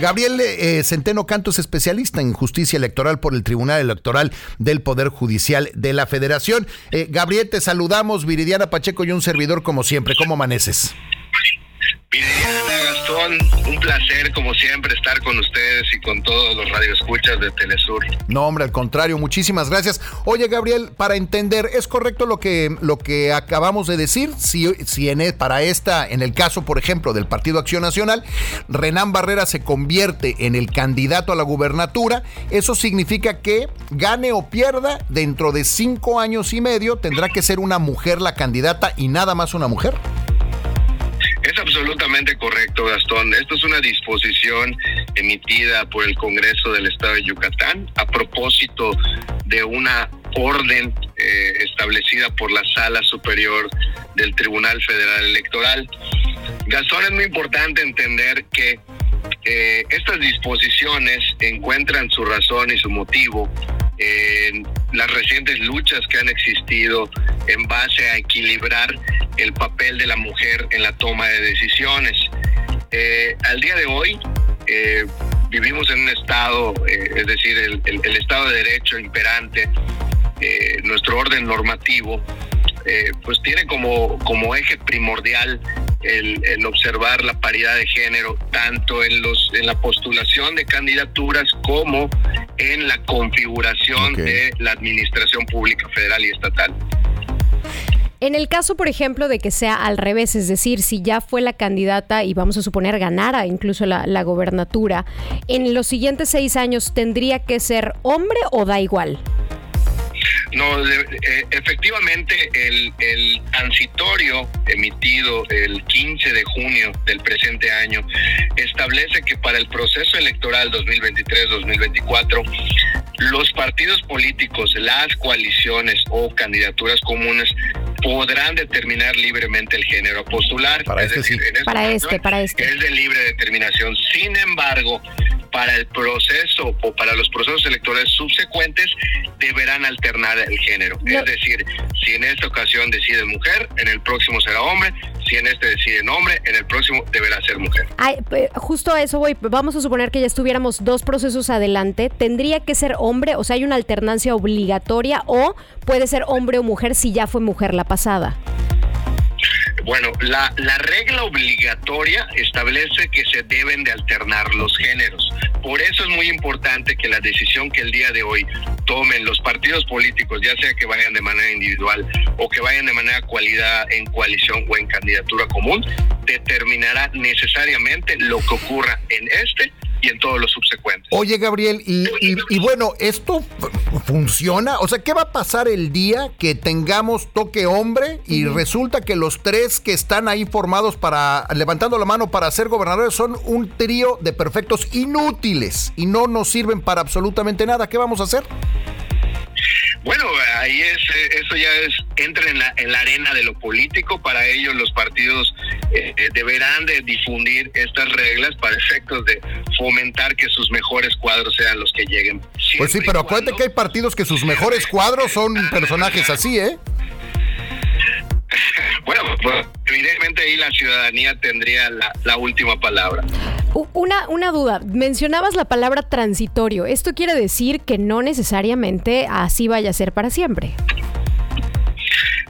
Gabriel eh, Centeno Canto es especialista en justicia electoral por el Tribunal Electoral del Poder Judicial de la Federación. Eh, Gabriel, te saludamos, Viridiana Pacheco y un servidor como siempre. ¿Cómo amaneces? Gastón, un placer como siempre estar con ustedes y con todos los radioescuchas de Telesur. No, hombre, al contrario, muchísimas gracias. Oye, Gabriel, para entender, ¿es correcto lo que, lo que acabamos de decir? Si, si en, e, para esta, en el caso, por ejemplo, del Partido Acción Nacional, Renán Barrera se convierte en el candidato a la gubernatura, eso significa que gane o pierda dentro de cinco años y medio, tendrá que ser una mujer la candidata y nada más una mujer. Absolutamente correcto, Gastón. Esto es una disposición emitida por el Congreso del Estado de Yucatán a propósito de una orden eh, establecida por la Sala Superior del Tribunal Federal Electoral. Gastón, es muy importante entender que eh, estas disposiciones encuentran su razón y su motivo en las recientes luchas que han existido en base a equilibrar el papel de la mujer en la toma de decisiones. Eh, al día de hoy eh, vivimos en un estado, eh, es decir, el, el, estado de derecho imperante, nuestro orden normativo, pues tiene como, como eje primordial el, observar la paridad de género tanto en los en la postulación de candidaturas como en la configuración de la administración pública federal y estatal. En el caso, por ejemplo, de que sea al revés, es decir, si ya fue la candidata y vamos a suponer ganara incluso la, la gobernatura, en los siguientes seis años tendría que ser hombre o da igual. No, eh, efectivamente el, el transitorio emitido el 15 de junio del presente año establece que para el proceso electoral 2023-2024 los partidos políticos, las coaliciones o candidaturas comunes podrán determinar libremente el género a postular. Para es este decir, sí. Para este, para este. Es de libre determinación. Sin embargo, para el proceso o para los procesos electorales subsecuentes deberán alternar el género. No. Es decir, si en esta ocasión decide mujer, en el próximo será hombre, si en este decide hombre, en el próximo deberá ser mujer. Ay, eh, justo a eso voy. Vamos a suponer que ya estuviéramos dos procesos adelante. ¿Tendría que ser hombre? O sea, ¿hay una alternancia obligatoria o puede ser hombre o mujer si ya fue mujer la pasada? Bueno, la, la regla obligatoria establece que se deben de alternar los géneros. Por eso es muy importante que la decisión que el día de hoy tomen los partidos políticos, ya sea que vayan de manera individual o que vayan de manera cualidad en coalición o en candidatura común, determinará necesariamente lo que ocurra en este y en todos los subsecuentes. Oye, Gabriel, y, y- y bueno, ¿esto funciona? O sea, ¿qué va a pasar el día que tengamos toque hombre y resulta que los tres que están ahí formados para, levantando la mano para ser gobernadores son un trío de perfectos inútiles y no nos sirven para absolutamente nada? ¿Qué vamos a hacer? Bueno, ahí es, eh, eso ya es, entra en la, en la arena de lo político, para ello los partidos eh, deberán de difundir estas reglas para efectos de fomentar que sus mejores cuadros sean los que lleguen. Pues sí, pero acuérdate que hay partidos que sus mejores cuadros son personajes así, ¿eh? Bueno, pues, evidentemente ahí la ciudadanía tendría la, la última palabra. Una, una duda, mencionabas la palabra transitorio. ¿Esto quiere decir que no necesariamente así vaya a ser para siempre?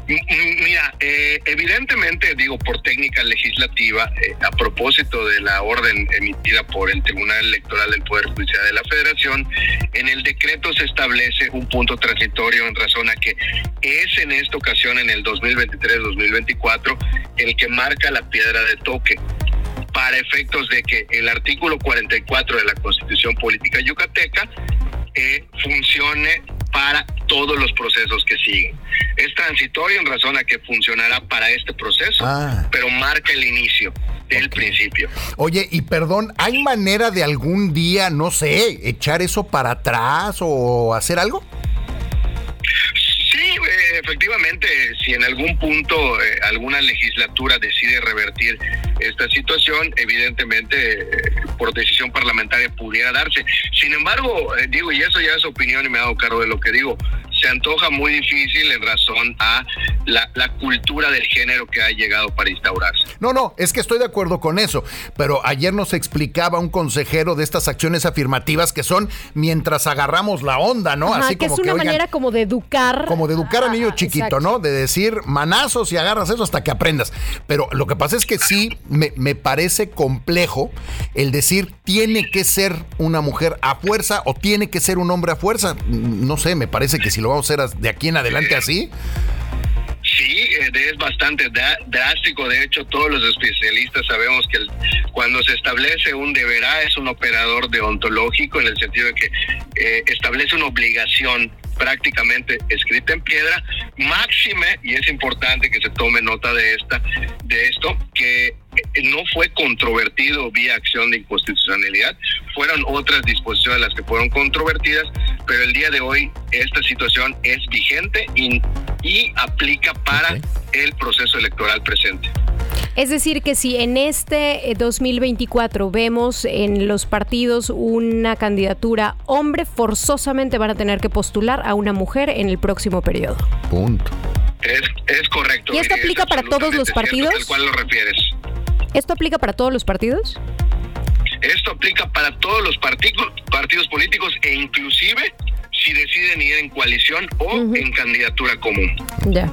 M- m- Mira, eh, evidentemente, digo, por técnica legislativa, eh, a propósito de la orden emitida por el Tribunal Electoral del Poder Judicial de la Federación, en el decreto se establece un punto transitorio en razón a que es en esta ocasión, en el 2023-2024, el que marca la piedra de toque para efectos de que el artículo 44 de la Constitución Política Yucateca eh, funcione para todos los procesos que siguen. Es transitorio en razón a que funcionará para este proceso, Ah. pero marca el inicio del principio. Oye, y perdón, ¿hay manera de algún día, no sé, echar eso para atrás o hacer algo? Sí, eh, efectivamente, si en algún punto eh, alguna legislatura decide revertir esta situación, evidentemente eh, por decisión parlamentaria pudiera darse. Sin embargo, eh, digo, y eso ya es opinión y me hago cargo de lo que digo, se antoja muy difícil en razón a la, la, cultura del género que ha llegado para instaurarse. No, no, es que estoy de acuerdo con eso, pero ayer nos explicaba un consejero de estas acciones afirmativas que son mientras agarramos la onda, ¿no? Así que como es una manera como de educar. Como de educar al niño chiquito, ¿no? De decir manazos y agarras eso hasta que aprendas. Pero lo que pasa es que sí me, me parece complejo el decir tiene que ser una mujer a fuerza o tiene que ser un hombre a fuerza. No sé, me parece que si lo vamos a hacer de aquí en adelante así. Sí, eh, es bastante drástico. De hecho, todos los especialistas sabemos que cuando se establece un deberá es un operador deontológico en el sentido de que eh, establece una obligación prácticamente escrita en piedra, máxime, y es importante que se tome nota de esta, de esto, que no fue controvertido vía acción de inconstitucionalidad, fueron otras disposiciones las que fueron controvertidas, pero el día de hoy esta situación es vigente y, y aplica para el proceso electoral presente. Es decir, que si en este 2024 eh, vemos en los partidos una candidatura hombre, forzosamente van a tener que postular a una mujer en el próximo periodo. Punto. Es, correcto. ¿Y esto aplica para todos los partidos? ¿Al cual lo refieres? ¿Esto aplica para todos los partidos? Esto aplica para todos los partidos, partidos políticos e inclusive si deciden ir en coalición o en candidatura común. Ya.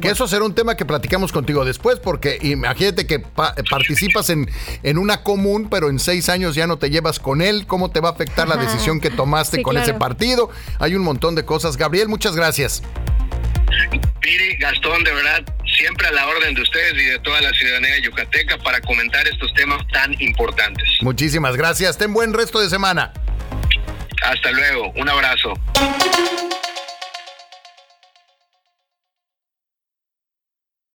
Que eso será un tema que platicamos contigo después, porque imagínate que participas en, en una común, pero en seis años ya no te llevas con él. ¿Cómo te va a afectar la decisión que tomaste con ese partido? Hay un montón de cosas. Gabriel, muchas gracias. Piri, Gastón, de verdad, siempre a la orden de ustedes y de toda la ciudadanía yucateca para comentar estos temas tan importantes. Muchísimas gracias. Ten buen resto de semana. Hasta luego. Un abrazo.